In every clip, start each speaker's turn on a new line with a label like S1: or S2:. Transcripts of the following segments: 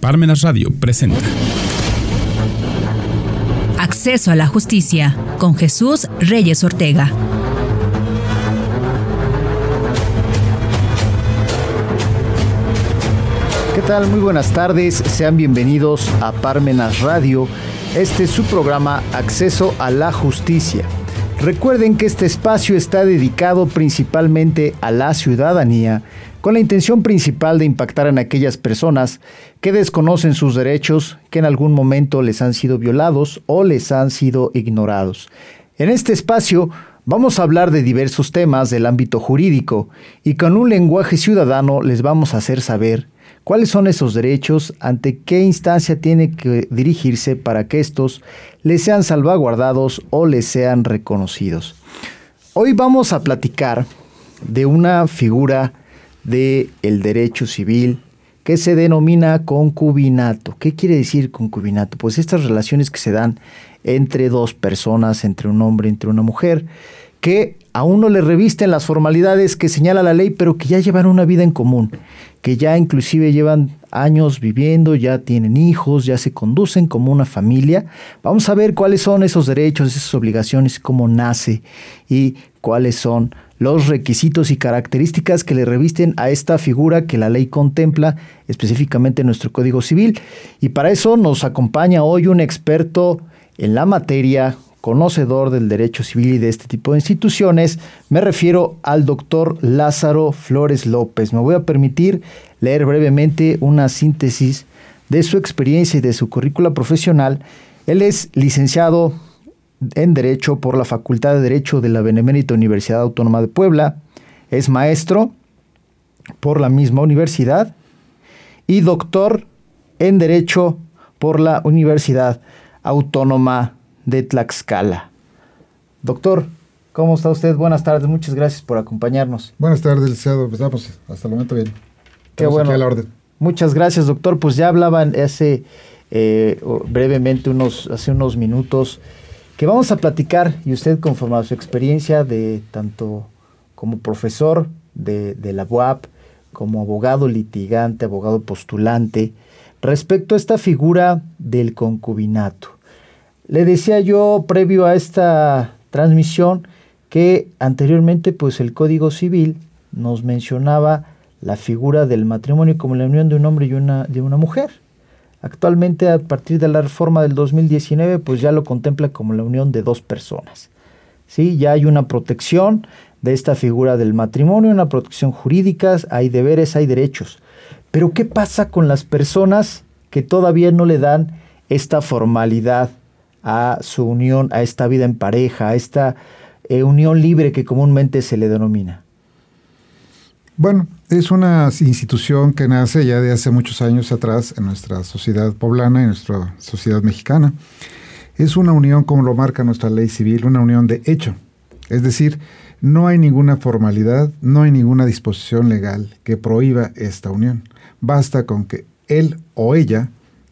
S1: Parmenas Radio presenta.
S2: Acceso a la justicia con Jesús Reyes Ortega.
S3: ¿Qué tal? Muy buenas tardes. Sean bienvenidos a Parmenas Radio. Este es su programa Acceso a la Justicia. Recuerden que este espacio está dedicado principalmente a la ciudadanía con la intención principal de impactar en aquellas personas que desconocen sus derechos, que en algún momento les han sido violados o les han sido ignorados. En este espacio vamos a hablar de diversos temas del ámbito jurídico y con un lenguaje ciudadano les vamos a hacer saber cuáles son esos derechos, ante qué instancia tiene que dirigirse para que estos les sean salvaguardados o les sean reconocidos. Hoy vamos a platicar de una figura del el derecho civil que se denomina concubinato. ¿Qué quiere decir concubinato? Pues estas relaciones que se dan entre dos personas, entre un hombre, entre una mujer, que a uno le revisten las formalidades que señala la ley, pero que ya llevan una vida en común, que ya inclusive llevan años viviendo, ya tienen hijos, ya se conducen como una familia. Vamos a ver cuáles son esos derechos, esas obligaciones, cómo nace y cuáles son los requisitos y características que le revisten a esta figura que la ley contempla específicamente en nuestro Código Civil. Y para eso nos acompaña hoy un experto en la materia, conocedor del derecho civil y de este tipo de instituciones. Me refiero al doctor Lázaro Flores López. Me voy a permitir leer brevemente una síntesis de su experiencia y de su currícula profesional. Él es licenciado en Derecho por la Facultad de Derecho de la Benemérita Universidad Autónoma de Puebla, es maestro por la misma universidad y doctor en Derecho por la Universidad Autónoma de Tlaxcala. Doctor, ¿cómo está usted? Buenas tardes, muchas gracias por acompañarnos.
S4: Buenas tardes, licenciado. Pues vamos, hasta el momento bien.
S3: Qué bueno.
S4: la orden.
S3: Muchas gracias, doctor. Pues ya hablaban hace eh, brevemente, unos, hace unos minutos, que vamos a platicar, y usted conforme a su experiencia de tanto como profesor de, de la UAP, como abogado litigante, abogado postulante, respecto a esta figura del concubinato. Le decía yo previo a esta transmisión que anteriormente pues el Código Civil nos mencionaba la figura del matrimonio como la unión de un hombre y una, de una mujer. Actualmente, a partir de la reforma del 2019, pues ya lo contempla como la unión de dos personas. ¿Sí? Ya hay una protección de esta figura del matrimonio, una protección jurídica, hay deberes, hay derechos. Pero ¿qué pasa con las personas que todavía no le dan esta formalidad a su unión, a esta vida en pareja, a esta eh, unión libre que comúnmente se le denomina?
S4: Bueno, es una institución que nace ya de hace muchos años atrás en nuestra sociedad poblana, en nuestra sociedad mexicana. Es una unión, como lo marca nuestra ley civil, una unión de hecho. Es decir, no hay ninguna formalidad, no hay ninguna disposición legal que prohíba esta unión. Basta con que él o ella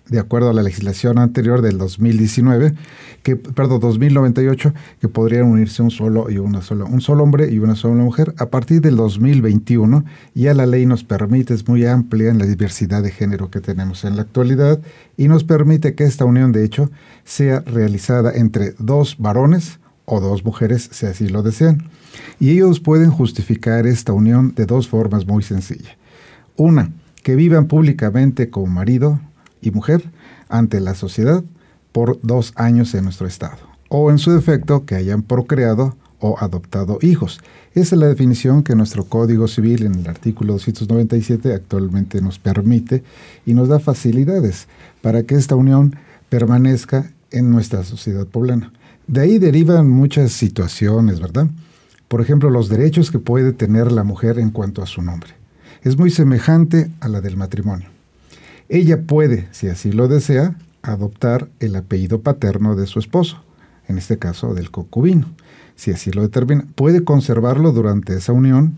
S4: de acuerdo a la legislación anterior del 2019, que, perdón, 2098, que podrían unirse un solo y una sola, un solo hombre y una sola mujer. A partir del 2021, ya la ley nos permite, es muy amplia en la diversidad de género que tenemos en la actualidad, y nos permite que esta unión, de hecho, sea realizada entre dos varones o dos mujeres, si así lo desean. Y ellos pueden justificar esta unión de dos formas muy sencillas. Una, que vivan públicamente como marido y mujer ante la sociedad por dos años en nuestro Estado, o en su defecto que hayan procreado o adoptado hijos. Esa es la definición que nuestro Código Civil en el artículo 297 actualmente nos permite y nos da facilidades para que esta unión permanezca en nuestra sociedad poblana. De ahí derivan muchas situaciones, ¿verdad? Por ejemplo, los derechos que puede tener la mujer en cuanto a su nombre. Es muy semejante a la del matrimonio. Ella puede, si así lo desea, adoptar el apellido paterno de su esposo, en este caso del concubino, si así lo determina. Puede conservarlo durante esa unión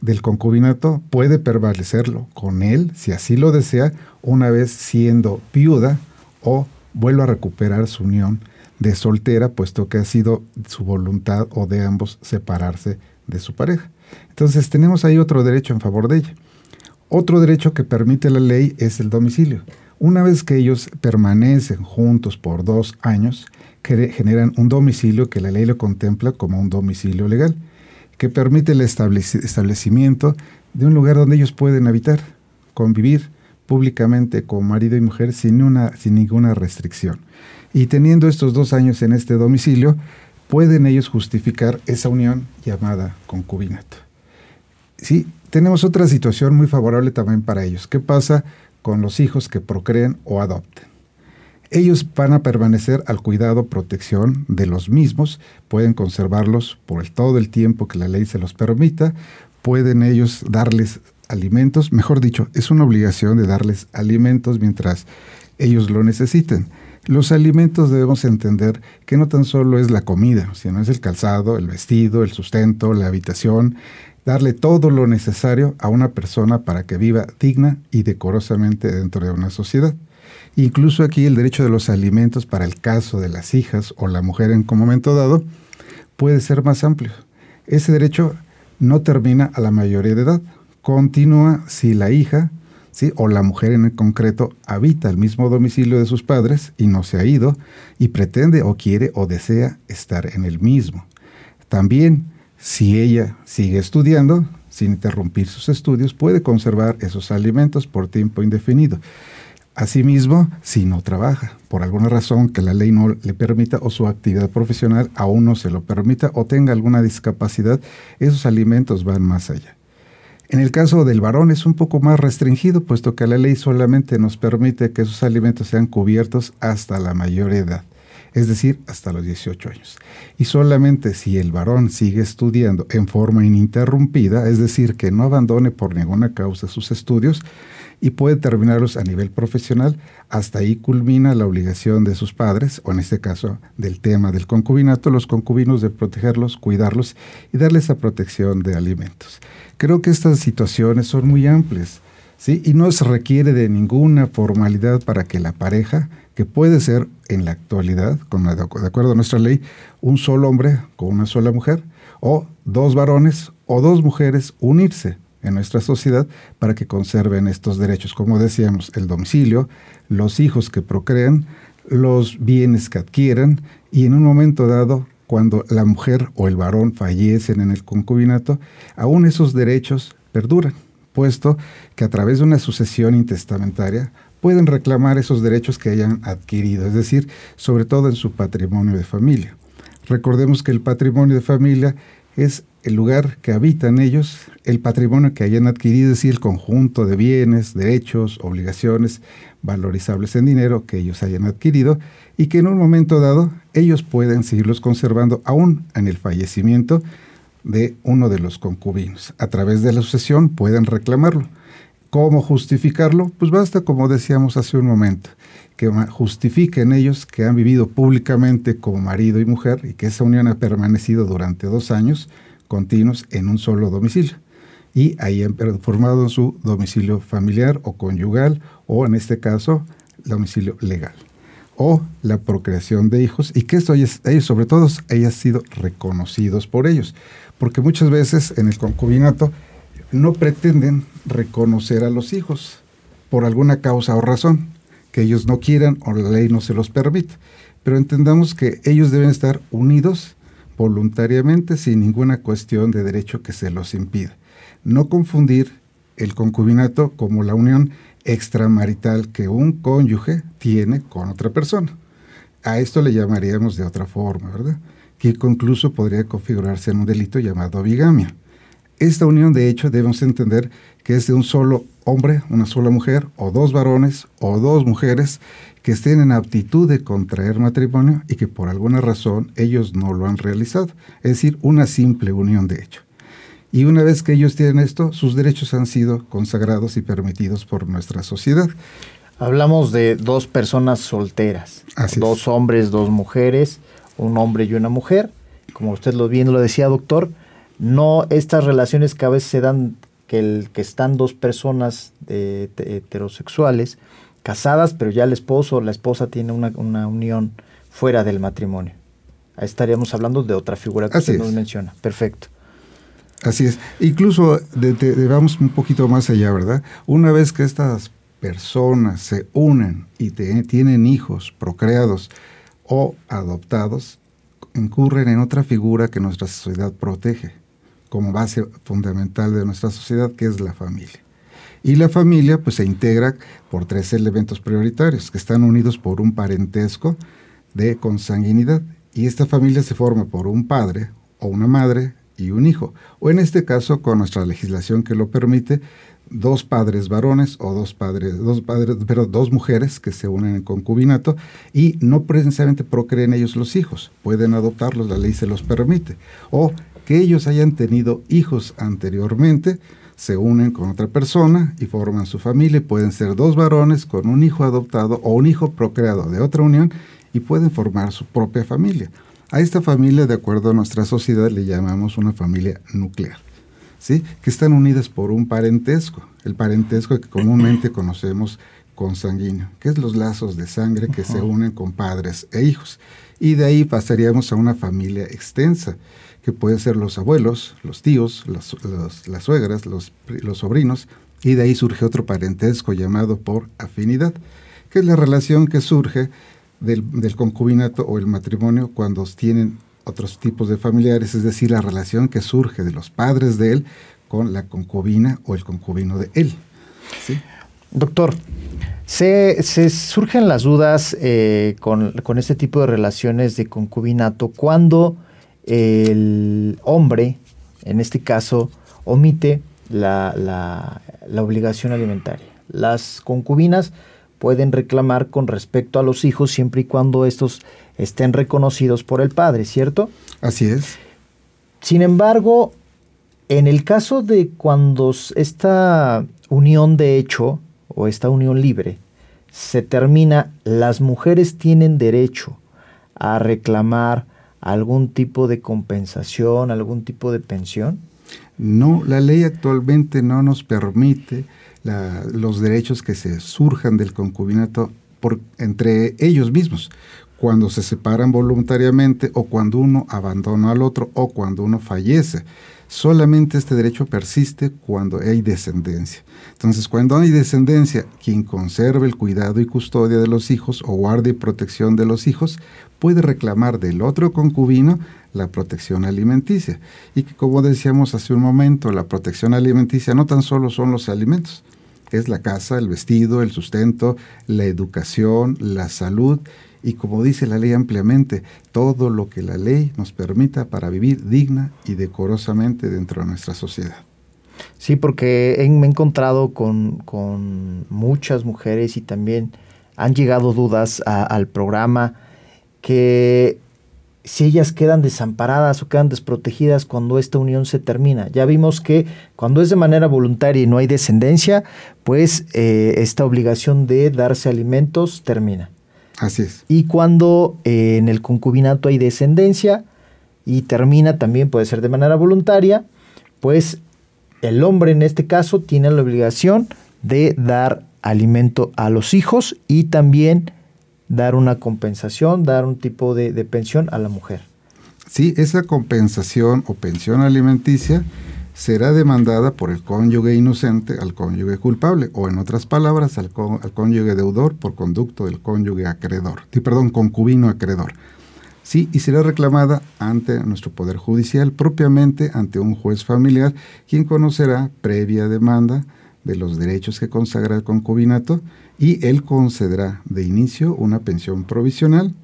S4: del concubinato, puede prevalecerlo con él, si así lo desea, una vez siendo viuda o vuelve a recuperar su unión de soltera, puesto que ha sido su voluntad o de ambos separarse de su pareja. Entonces tenemos ahí otro derecho en favor de ella. Otro derecho que permite la ley es el domicilio. Una vez que ellos permanecen juntos por dos años, generan un domicilio que la ley lo contempla como un domicilio legal, que permite el establecimiento de un lugar donde ellos pueden habitar, convivir públicamente con marido y mujer sin, sin ninguna restricción. Y teniendo estos dos años en este domicilio, pueden ellos justificar esa unión llamada concubinato. Sí, tenemos otra situación muy favorable también para ellos. ¿Qué pasa con los hijos que procreen o adopten? Ellos van a permanecer al cuidado, protección de los mismos, pueden conservarlos por todo el tiempo que la ley se los permita, pueden ellos darles alimentos, mejor dicho, es una obligación de darles alimentos mientras ellos lo necesiten. Los alimentos debemos entender que no tan solo es la comida, sino es el calzado, el vestido, el sustento, la habitación, darle todo lo necesario a una persona para que viva digna y decorosamente dentro de una sociedad. Incluso aquí el derecho de los alimentos para el caso de las hijas o la mujer en un momento dado puede ser más amplio. Ese derecho no termina a la mayoría de edad, continúa si la hija ¿sí? o la mujer en concreto habita el mismo domicilio de sus padres y no se ha ido y pretende o quiere o desea estar en el mismo. También si ella sigue estudiando, sin interrumpir sus estudios, puede conservar esos alimentos por tiempo indefinido. Asimismo, si no trabaja, por alguna razón que la ley no le permita o su actividad profesional aún no se lo permita o tenga alguna discapacidad, esos alimentos van más allá. En el caso del varón es un poco más restringido, puesto que la ley solamente nos permite que esos alimentos sean cubiertos hasta la mayor edad, es decir, hasta los 18 años. Y solamente si el varón sigue estudiando en forma ininterrumpida, es decir, que no abandone por ninguna causa sus estudios, y puede terminarlos a nivel profesional, hasta ahí culmina la obligación de sus padres, o en este caso del tema del concubinato, los concubinos de protegerlos, cuidarlos y darles la protección de alimentos. Creo que estas situaciones son muy amplias, ¿sí? Y no se requiere de ninguna formalidad para que la pareja, que puede ser en la actualidad, con, de acuerdo a nuestra ley, un solo hombre con una sola mujer, o dos varones o dos mujeres unirse en nuestra sociedad para que conserven estos derechos, como decíamos, el domicilio, los hijos que procrean, los bienes que adquieran y en un momento dado, cuando la mujer o el varón fallecen en el concubinato, aún esos derechos perduran, puesto que a través de una sucesión intestamentaria pueden reclamar esos derechos que hayan adquirido, es decir, sobre todo en su patrimonio de familia. Recordemos que el patrimonio de familia es el lugar que habitan ellos, el patrimonio que hayan adquirido, es decir, el conjunto de bienes, derechos, obligaciones valorizables en dinero que ellos hayan adquirido y que en un momento dado ellos pueden seguirlos conservando aún en el fallecimiento de uno de los concubinos. A través de la sucesión pueden reclamarlo. ¿Cómo justificarlo? Pues basta, como decíamos hace un momento, que justifiquen ellos que han vivido públicamente como marido y mujer y que esa unión ha permanecido durante dos años continuos en un solo domicilio. Y ahí han formado su domicilio familiar o conyugal o en este caso domicilio legal. O la procreación de hijos y que esto ellos, sobre todo hayan sido reconocidos por ellos. Porque muchas veces en el concubinato no pretenden reconocer a los hijos por alguna causa o razón que ellos no quieran o la ley no se los permite. Pero entendamos que ellos deben estar unidos voluntariamente sin ninguna cuestión de derecho que se los impida. No confundir el concubinato como la unión extramarital que un cónyuge tiene con otra persona. A esto le llamaríamos de otra forma, ¿verdad? Que incluso podría configurarse en un delito llamado bigamia. Esta unión, de hecho, debemos entender que es de un solo hombre, una sola mujer, o dos varones, o dos mujeres, que estén en aptitud de contraer matrimonio y que por alguna razón ellos no lo han realizado. Es decir, una simple unión de hecho. Y una vez que ellos tienen esto, sus derechos han sido consagrados y permitidos por nuestra sociedad.
S3: Hablamos de dos personas solteras, dos hombres, dos mujeres, un hombre y una mujer. Como usted lo bien lo decía, doctor, no estas relaciones que a veces se dan que, el, que están dos personas heterosexuales casadas, pero ya el esposo o la esposa tiene una, unión fuera del matrimonio. Ahí estaríamos hablando de otra figura que usted nos menciona. Perfecto.
S4: Así es. Incluso de, vamos un poquito más allá, ¿verdad? Una vez que estas personas se unen y tienen hijos procreados o adoptados, incurren en otra figura que nuestra sociedad protege como base fundamental de nuestra sociedad, que es la familia. Y la familia pues se integra por tres elementos prioritarios, que están unidos por un parentesco de consanguinidad. Y esta familia se forma por un padre o una madre y un hijo. O en este caso, con nuestra legislación que lo permite, dos padres varones o dos padres, dos padres, pero dos mujeres que se unen en concubinato y no precisamente procreen ellos los hijos, pueden adoptarlos, la ley se los permite, o que ellos hayan tenido hijos anteriormente, se unen con otra persona y forman su familia, pueden ser dos varones con un hijo adoptado o un hijo procreado de otra unión y pueden formar su propia familia. A esta familia, de acuerdo a nuestra sociedad, le llamamos una familia nuclear que están unidas por un parentesco, el parentesco que comúnmente conocemos consanguíneo, que es los lazos de sangre que se unen con padres e hijos. Y de ahí pasaríamos a una familia extensa, que pueden ser los abuelos, los tíos, las suegras, los, sobrinos, y de ahí surge otro parentesco llamado por afinidad, que es la relación que surge del, concubinato o el matrimonio cuando tienen otros tipos de familiares, es decir, la relación que surge de los padres de él con la concubina o el concubino de él.
S3: Doctor, se, surgen las dudas eh, con, este tipo de relaciones de concubinato cuando el hombre, en este caso, omite la, la obligación alimentaria. Las concubinas pueden reclamar con respecto a los hijos siempre y cuando estos estén reconocidos por el padre, ¿cierto?
S4: Así es.
S3: Sin embargo, en el caso de cuando esta unión de hecho o esta unión libre se termina, las mujeres tienen derecho a reclamar algún tipo de compensación, algún tipo de pensión?
S4: No, la ley actualmente no nos permite los derechos que se surjan del concubinato por, entre ellos mismos cuando se separan voluntariamente o cuando uno abandona al otro o cuando uno fallece. Solamente este derecho persiste cuando hay descendencia. Entonces, cuando hay descendencia, quien conserve el cuidado y custodia de los hijos o guarde y protección de los hijos, puede reclamar del otro concubino la protección alimenticia. Y que como decíamos hace un momento, la protección alimenticia no tan solo son los alimentos, es la casa, el vestido, el sustento, la educación, la salud y como dice la ley ampliamente, todo lo que la ley nos permita para vivir digna y decorosamente dentro de nuestra sociedad.
S3: Sí, porque me he encontrado con, muchas mujeres y también han llegado dudas al programa que si ellas quedan desamparadas o quedan desprotegidas cuando esta unión se termina. Ya vimos que cuando es de manera voluntaria y no hay descendencia, pues eh, esta obligación de darse alimentos termina.
S4: Así es.
S3: Y cuando eh, en el concubinato hay descendencia y termina también, puede ser de manera voluntaria, pues el hombre en este caso tiene la obligación de dar alimento a los hijos y también dar una compensación, dar un tipo de, de pensión a la mujer.
S4: Sí, esa compensación o pensión alimenticia será demandada por el cónyuge inocente al cónyuge culpable, o en otras palabras, al, cónyuge deudor por conducto del cónyuge acreedor, perdón, concubino acreedor. Sí, y será reclamada ante nuestro Poder Judicial, propiamente ante un juez familiar, quien conocerá previa demanda de los derechos que consagra el concubinato y él concederá de inicio una pensión provisional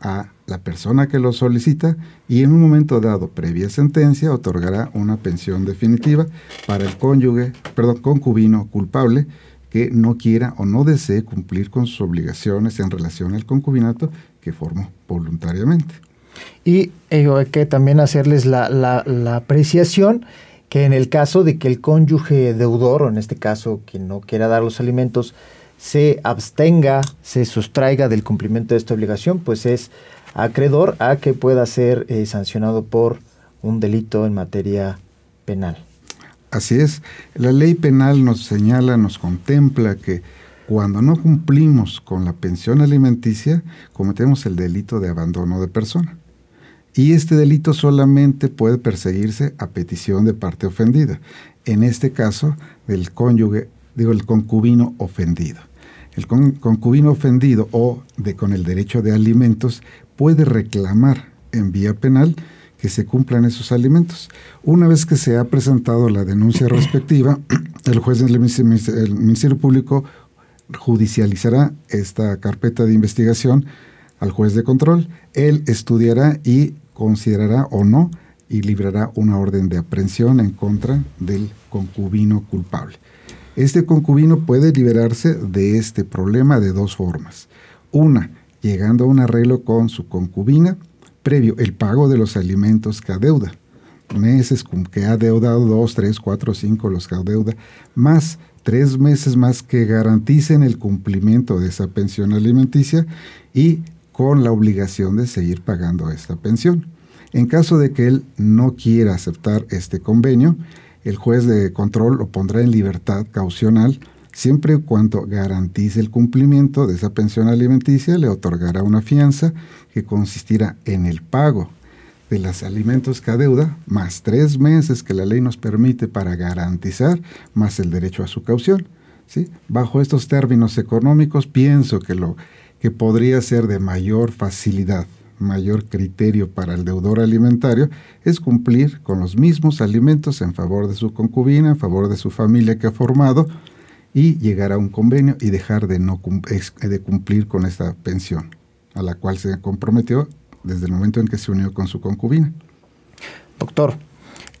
S4: a la persona que lo solicita y en un momento dado, previa sentencia, otorgará una pensión definitiva para el cónyuge, perdón, concubino culpable que no quiera o no desee cumplir con sus obligaciones en relación al concubinato que formó voluntariamente.
S3: Y eh, hay que también hacerles la, la apreciación que en el caso de que el cónyuge deudor, o en este caso quien no quiera dar los alimentos, se abstenga, se sustraiga del cumplimiento de esta obligación, pues es acreedor a que pueda ser eh, sancionado por un delito en materia penal.
S4: Así es, la ley penal nos señala, nos contempla que cuando no cumplimos con la pensión alimenticia, cometemos el delito de abandono de persona. Y este delito solamente puede perseguirse a petición de parte ofendida, en este caso del cónyuge, digo, el concubino ofendido. El concubino ofendido o con el derecho de alimentos puede reclamar en vía penal que se cumplan esos alimentos. Una vez que se ha presentado la denuncia respectiva, el juez del Ministerio Público judicializará esta carpeta de investigación al juez de control. Él estudiará y considerará o no y librará una orden de aprehensión en contra del concubino culpable. Este concubino puede liberarse de este problema de dos formas. Una, llegando a un arreglo con su concubina, previo el pago de los alimentos que adeuda. Meses que ha adeudado, dos, tres, cuatro, cinco los que adeuda, más tres meses más que garanticen el cumplimiento de esa pensión alimenticia y con la obligación de seguir pagando esta pensión. En caso de que él no quiera aceptar este convenio, el juez de control lo pondrá en libertad caucional siempre y cuando garantice el cumplimiento de esa pensión alimenticia, le otorgará una fianza que consistirá en el pago de los alimentos que adeuda, más tres meses que la ley nos permite para garantizar, más el derecho a su caución. ¿sí? Bajo estos términos económicos, pienso que lo que podría ser de mayor facilidad, mayor criterio para el deudor alimentario, es cumplir con los mismos alimentos en favor de su concubina, en favor de su familia que ha formado, y llegar a un convenio y dejar de, no, de cumplir con esta pensión, a la cual se comprometió desde el momento en que se unió con su concubina.
S3: Doctor,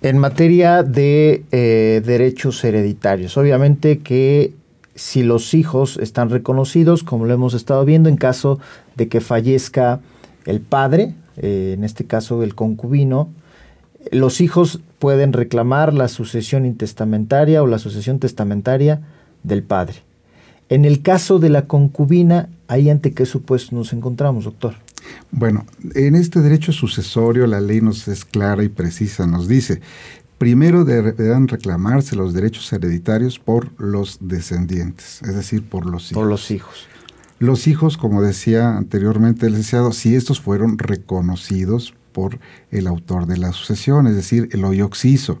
S3: en materia de eh, derechos hereditarios, obviamente que si los hijos están reconocidos, como lo hemos estado viendo, en caso de que fallezca el padre, eh, en este caso el concubino, los hijos pueden reclamar la sucesión intestamentaria o la sucesión testamentaria del padre. En el caso de la concubina, ¿ahí ante qué supuesto nos encontramos, doctor?
S4: Bueno, en este derecho sucesorio la ley nos es clara y precisa, nos dice, primero deberán reclamarse los derechos hereditarios por los descendientes, es decir, por los hijos.
S3: Por los hijos.
S4: Los hijos, como decía anteriormente el licenciado, si estos fueron reconocidos por el autor de la sucesión, es decir, el hoyo oxiso.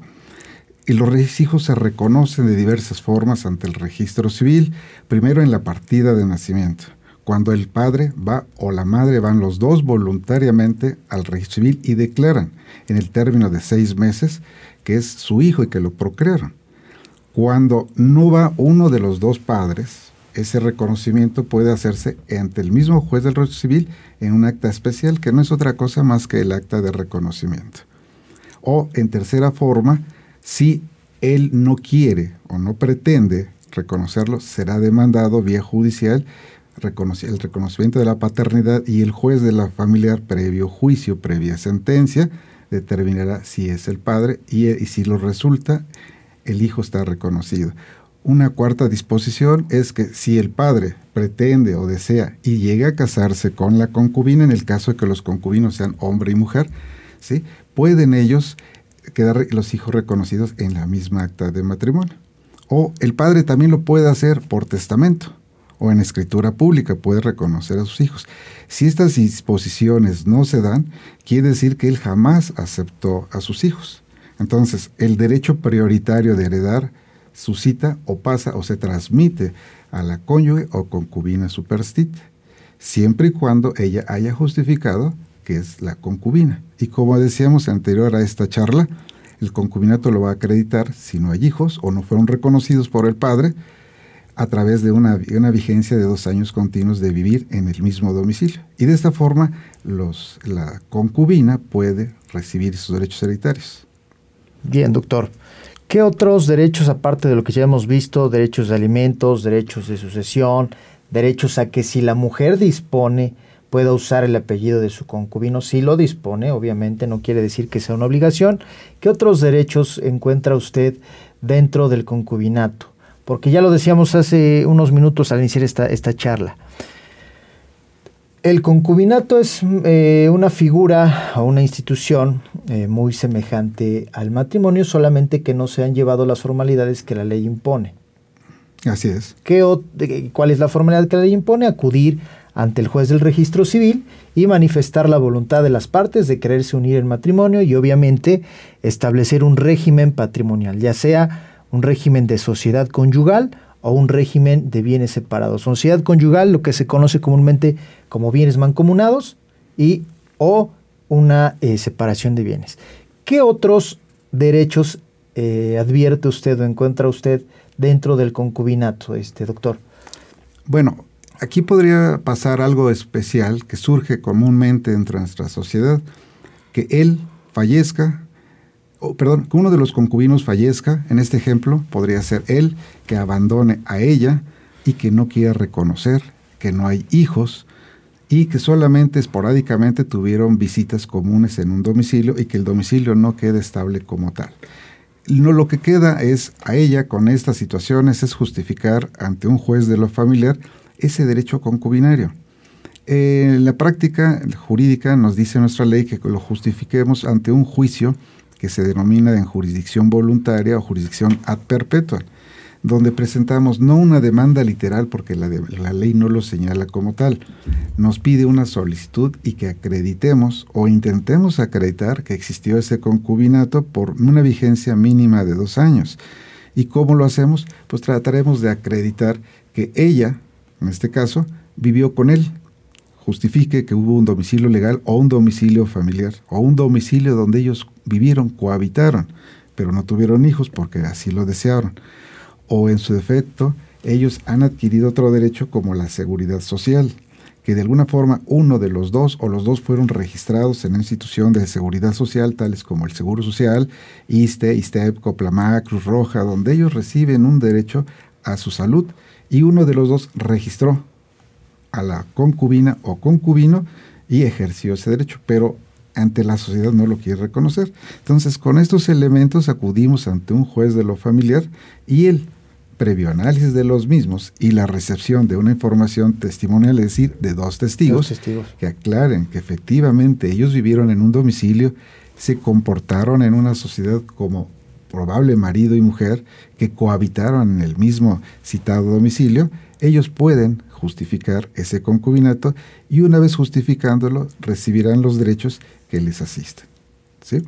S4: Y los hijos se reconocen de diversas formas ante el registro civil, primero en la partida de nacimiento cuando el padre va o la madre van los dos voluntariamente al registro civil y declaran en el término de seis meses que es su hijo y que lo procrearon. Cuando no va uno de los dos padres, ese reconocimiento puede hacerse ante el mismo juez del registro civil en un acta especial que no es otra cosa más que el acta de reconocimiento. O en tercera forma, si él no quiere o no pretende reconocerlo, será demandado vía judicial el reconocimiento de la paternidad y el juez de la familiar previo juicio, previa sentencia, determinará si es el padre y, y si lo resulta, el hijo está reconocido. Una cuarta disposición es que si el padre pretende o desea y llega a casarse con la concubina, en el caso de que los concubinos sean hombre y mujer, ¿sí? pueden ellos quedar los hijos reconocidos en la misma acta de matrimonio. O el padre también lo puede hacer por testamento o en escritura pública puede reconocer a sus hijos. Si estas disposiciones no se dan, quiere decir que él jamás aceptó a sus hijos. Entonces, el derecho prioritario de heredar suscita o pasa o se transmite a la cónyuge o concubina superstite, siempre y cuando ella haya justificado que es la concubina. Y como decíamos anterior a esta charla, el concubinato lo va a acreditar si no hay hijos o no fueron reconocidos por el padre, a través de una, una, vigencia de dos años continuos de vivir en el mismo domicilio. Y de esta forma los, la concubina puede recibir sus derechos hereditarios.
S3: Bien, doctor. ¿Qué otros derechos, aparte de lo que ya hemos visto, derechos de alimentos, derechos de sucesión, derechos a que si la mujer dispone pueda usar el apellido de su concubino, si lo dispone, obviamente no quiere decir que sea una obligación, ¿qué otros derechos encuentra usted dentro del concubinato? porque ya lo decíamos hace unos minutos al iniciar esta, esta charla. El concubinato es eh, una figura o una institución eh, muy semejante al matrimonio, solamente que no se han llevado las formalidades que la ley impone.
S4: Así es.
S3: ¿Qué, ¿Cuál es la formalidad que la ley impone? Acudir ante el juez del registro civil y manifestar la voluntad de las partes de quererse unir en matrimonio y obviamente establecer un régimen patrimonial, ya sea un régimen de sociedad conyugal o un régimen de bienes separados. Sociedad conyugal, lo que se conoce comúnmente como bienes mancomunados y o una eh, separación de bienes. ¿Qué otros derechos eh, advierte usted o encuentra usted dentro del concubinato, este doctor?
S4: Bueno, aquí podría pasar algo especial que surge comúnmente dentro de nuestra sociedad, que él fallezca, o, perdón, que uno de los concubinos fallezca, en este ejemplo podría ser él que abandone a ella y que no quiera reconocer que no hay hijos y que solamente esporádicamente tuvieron visitas comunes en un domicilio y que el domicilio no quede estable como tal. No, lo que queda es a ella con estas situaciones es justificar ante un juez de lo familiar ese derecho concubinario. En la práctica jurídica nos dice nuestra ley que lo justifiquemos ante un juicio que se denomina en jurisdicción voluntaria o jurisdicción ad perpetua donde presentamos no una demanda literal, porque la, la, ley no lo señala como tal, nos pide una solicitud y que acreditemos o intentemos acreditar que existió ese concubinato por una vigencia mínima de dos años. ¿Y cómo lo hacemos? Pues trataremos de acreditar que ella, en este caso, vivió con él, justifique que hubo un domicilio legal o un domicilio familiar o un domicilio donde ellos vivieron, cohabitaron, pero no tuvieron hijos porque así lo desearon. O en su defecto, ellos han adquirido otro derecho como la seguridad social, que de alguna forma uno de los dos o los dos fueron registrados en una institución de seguridad social, tales como el Seguro Social, ISTE, ISTEP, Coplamac, Cruz Roja, donde ellos reciben un derecho a su salud y uno de los dos registró a la concubina o concubino y ejerció ese derecho, pero ante la sociedad no lo quiere reconocer. Entonces, con estos elementos acudimos ante un juez de lo familiar y él previo análisis de los mismos y la recepción de una información testimonial, es decir, de dos testigos, que aclaren que efectivamente ellos vivieron en un domicilio, se comportaron en una sociedad como probable marido y mujer que cohabitaron en el mismo citado domicilio, ellos pueden justificar ese concubinato y una vez justificándolo recibirán los derechos que les asisten. ¿Sí?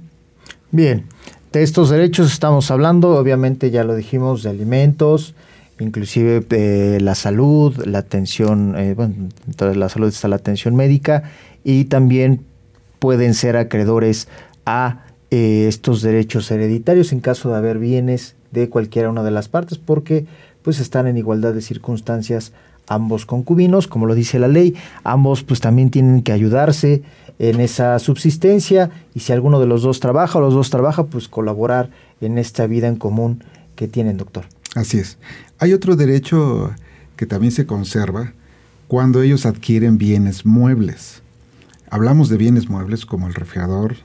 S3: Bien, de estos derechos estamos hablando, obviamente ya lo dijimos, de alimentos, inclusive de la salud, la atención, eh, bueno, de la salud está la atención médica y también pueden ser acreedores a eh, estos derechos hereditarios en caso de haber bienes de cualquiera una de las partes porque pues están en igualdad de circunstancias ambos concubinos, como lo dice la ley, ambos pues también tienen que ayudarse en esa subsistencia y si alguno de los dos trabaja o los dos trabajan, pues colaborar en esta vida en común que tienen, doctor.
S4: Así es. Hay otro derecho que también se conserva cuando ellos adquieren bienes muebles. Hablamos de bienes muebles como el refrigerador,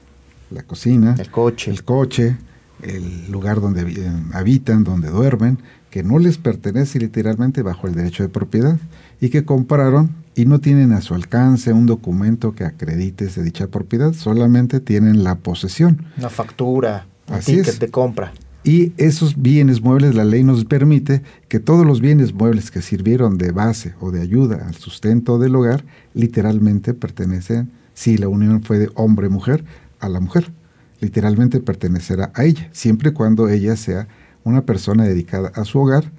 S4: la cocina,
S3: el coche,
S4: el coche, el lugar donde habitan, donde duermen, que no les pertenece literalmente bajo el derecho de propiedad y que compraron y no tienen a su alcance un documento que acredite de dicha propiedad, solamente tienen la posesión.
S3: Una factura, un ticket de compra.
S4: Y esos bienes muebles, la ley nos permite que todos los bienes muebles que sirvieron de base o de ayuda al sustento del hogar, literalmente pertenecen, si la unión fue de hombre-mujer, a la mujer. Literalmente pertenecerá a ella, siempre y cuando ella sea una persona dedicada a su hogar,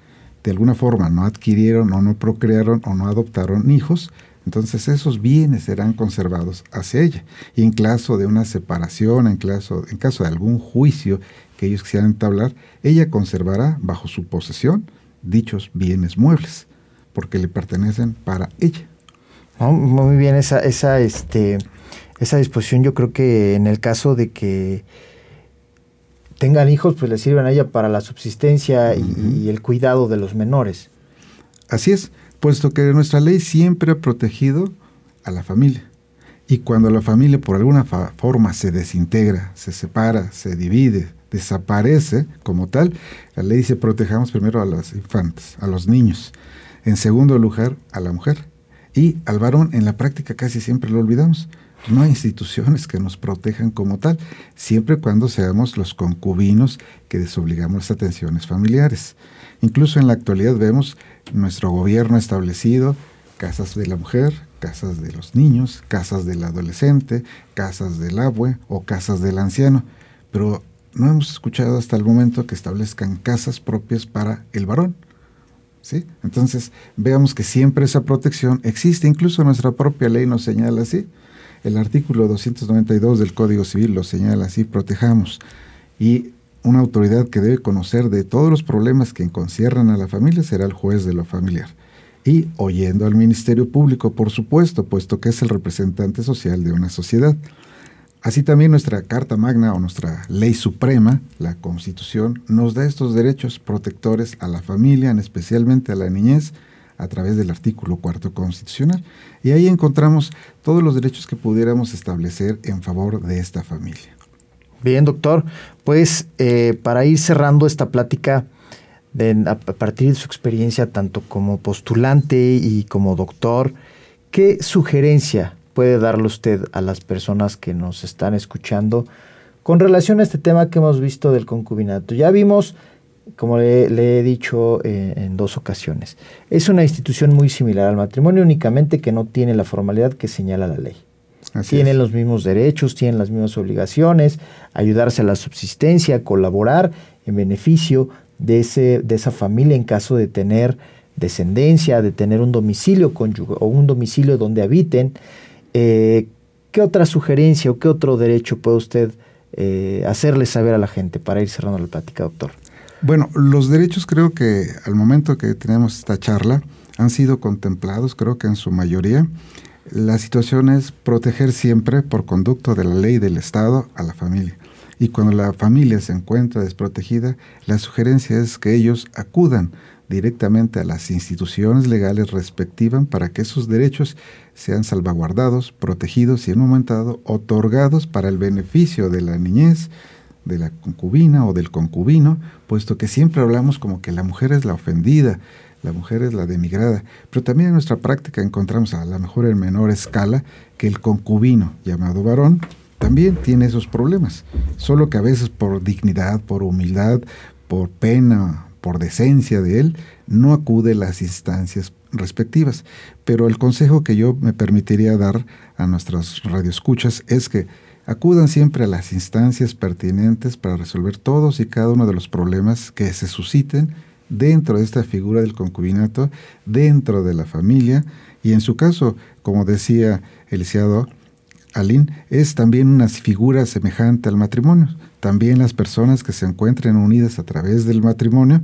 S4: de alguna forma no adquirieron o no procrearon o no adoptaron hijos, entonces esos bienes serán conservados hacia ella. Y en caso de una separación, en caso, caso de algún juicio que ellos quisieran entablar, ella conservará bajo su posesión dichos bienes muebles, porque le pertenecen para ella.
S3: muy bien, esa, esa, este, esa disposición yo creo que en el caso de que tengan hijos, pues les sirven a ella para la subsistencia y, el cuidado de los menores.
S4: Así es, puesto que nuestra ley siempre ha protegido a la familia. Y cuando la familia por alguna forma se desintegra, se separa, se divide, desaparece como tal, la ley dice protejamos primero a los infantes, a los niños. En segundo lugar, a la mujer. Y al varón en la práctica casi siempre lo olvidamos. No hay instituciones que nos protejan como tal, siempre cuando seamos los concubinos que desobligamos las atenciones familiares. Incluso en la actualidad vemos nuestro gobierno establecido casas de la mujer, casas de los niños, casas del adolescente, casas del abue o casas del anciano, pero no hemos escuchado hasta el momento que establezcan casas propias para el varón. ¿sí? Entonces, veamos que siempre esa protección existe, incluso nuestra propia ley nos señala así. El artículo 292 del Código Civil lo señala así, protejamos. Y una autoridad que debe conocer de todos los problemas que concierran a la familia será el juez de lo familiar. Y oyendo al Ministerio Público, por supuesto, puesto que es el representante social de una sociedad. Así también nuestra Carta Magna o nuestra Ley Suprema, la Constitución, nos da estos derechos protectores a la familia, especialmente a la niñez, a través del artículo cuarto constitucional. Y ahí encontramos todos los derechos que pudiéramos establecer en favor de esta familia.
S3: Bien, doctor. Pues eh, para ir cerrando esta plática, a partir de su experiencia tanto como postulante y como doctor, ¿qué sugerencia puede darle usted a las personas que nos están escuchando con relación a este tema que hemos visto del concubinato? Ya vimos, como le, he dicho eh, en dos ocasiones, es una institución muy similar al matrimonio, únicamente que no tiene la formalidad que señala la ley tienen los mismos derechos, tienen las mismas obligaciones, ayudarse a la subsistencia, colaborar en beneficio de, ese, de esa familia en caso de tener descendencia, de tener un domicilio cónyuge o un domicilio donde habiten. Eh, ¿Qué otra sugerencia o qué otro derecho puede usted eh, hacerle saber a la gente para ir cerrando la plática, doctor?
S4: Bueno, los derechos creo que al momento que tenemos esta charla han sido contemplados, creo que en su mayoría. La situación es proteger siempre, por conducto de la ley del Estado, a la familia. Y cuando la familia se encuentra desprotegida, la sugerencia es que ellos acudan directamente a las instituciones legales respectivas para que esos derechos sean salvaguardados, protegidos y en un momento dado otorgados para el beneficio de la niñez, de la concubina o del concubino, puesto que siempre hablamos como que la mujer es la ofendida, la mujer es la demigrada, pero también en nuestra práctica encontramos a lo mejor en menor escala que el concubino llamado varón también tiene esos problemas, solo que a veces por dignidad, por humildad, por pena, por decencia de él, no acude a las instancias respectivas. Pero el consejo que yo me permitiría dar a nuestras radioescuchas es que acudan siempre a las instancias pertinentes para resolver todos y cada uno de los problemas que se susciten dentro de esta figura del concubinato, dentro de la familia, y en su caso, como decía el licenciado Alín, es también una figura semejante al matrimonio. También las personas que se encuentren unidas a través del matrimonio,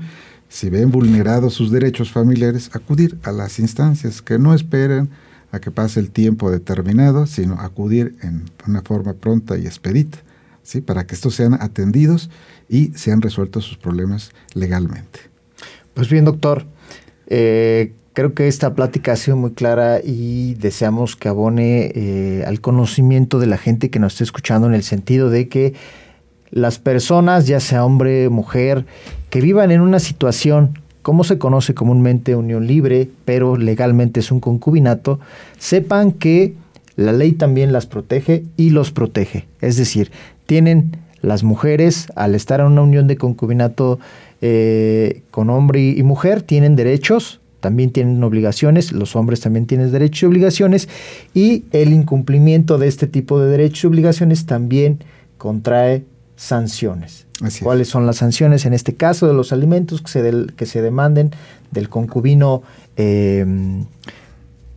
S4: si ven vulnerados sus derechos familiares, acudir a las instancias, que no esperen a que pase el tiempo determinado, sino acudir en una forma pronta y expedita, ¿sí? para que estos sean atendidos y sean resueltos sus problemas legalmente.
S3: Pues bien, doctor, eh, creo que esta plática ha sido muy clara y deseamos que abone eh, al conocimiento de la gente que nos esté escuchando en el sentido de que las personas, ya sea hombre, mujer, que vivan en una situación, como se conoce comúnmente unión libre, pero legalmente es un concubinato, sepan que la ley también las protege y los protege. Es decir, tienen las mujeres, al estar en una unión de concubinato eh, con hombre y mujer tienen derechos, también tienen obligaciones, los hombres también tienen derechos y obligaciones, y el incumplimiento de este tipo de derechos y obligaciones también contrae sanciones. ¿Cuáles son las sanciones? En este caso, de los alimentos que se, que se demanden del concubino eh,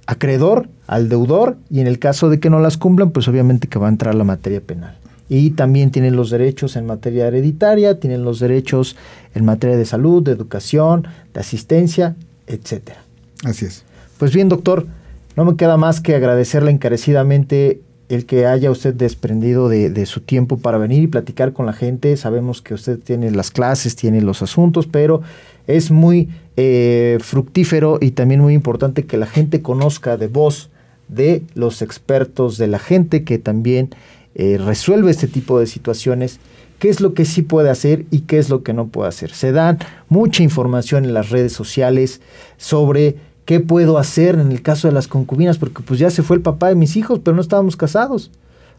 S3: acreedor al deudor, y en el caso de que no las cumplan, pues obviamente que va a entrar la materia penal y también tienen los derechos en materia hereditaria, tienen los derechos en materia de salud, de educación, de asistencia, etcétera.
S4: Así es.
S3: Pues bien, doctor, no me queda más que agradecerle encarecidamente el que haya usted desprendido de, su tiempo para venir y platicar con la gente. Sabemos que usted tiene las clases, tiene los asuntos, pero es muy eh, fructífero y también muy importante que la gente conozca de voz de los expertos, de la gente que también eh, resuelve este tipo de situaciones, qué es lo que sí puede hacer y qué es lo que no puede hacer. Se dan mucha información en las redes sociales sobre qué puedo hacer en el caso de las concubinas, porque pues ya se fue el papá de mis hijos, pero no estábamos casados.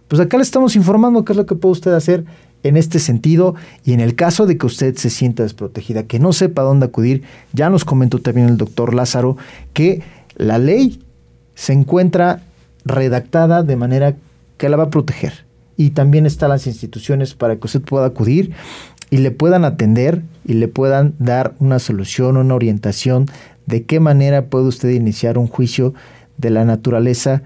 S3: Pues acá le estamos informando qué es lo que puede usted hacer en este sentido y en el caso de que usted se sienta desprotegida, que no sepa dónde acudir, ya nos comentó también el doctor Lázaro que la ley se encuentra redactada de manera que la va a proteger y también están las instituciones para que usted pueda acudir y le puedan atender y le puedan dar una solución, una orientación de qué manera puede usted iniciar un juicio de la naturaleza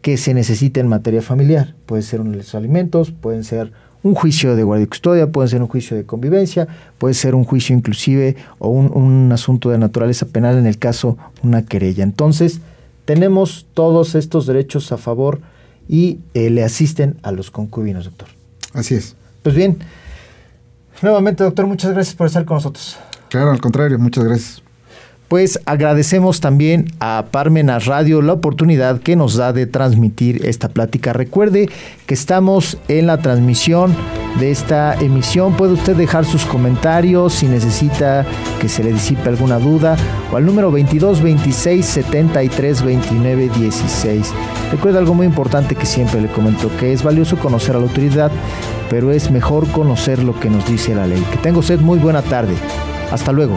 S3: que se necesita en materia familiar. Puede ser un los alimentos, pueden ser un juicio de guardia y custodia, puede ser un juicio de convivencia, puede ser un juicio inclusive o un, asunto de naturaleza penal en el caso una querella. Entonces, tenemos todos estos derechos a favor y eh, le asisten a los concubinos, doctor.
S4: Así es.
S3: Pues bien, nuevamente, doctor, muchas gracias por estar con nosotros.
S4: Claro, al contrario, muchas gracias
S3: pues agradecemos también a Parmenas Radio la oportunidad que nos da de transmitir esta plática. Recuerde que estamos en la transmisión de esta emisión. Puede usted dejar sus comentarios si necesita que se le disipe alguna duda o al número 22 26 73 29 16. Recuerda algo muy importante que siempre le comento, que es valioso conocer a la autoridad, pero es mejor conocer lo que nos dice la ley. Que tenga usted muy buena tarde. Hasta luego.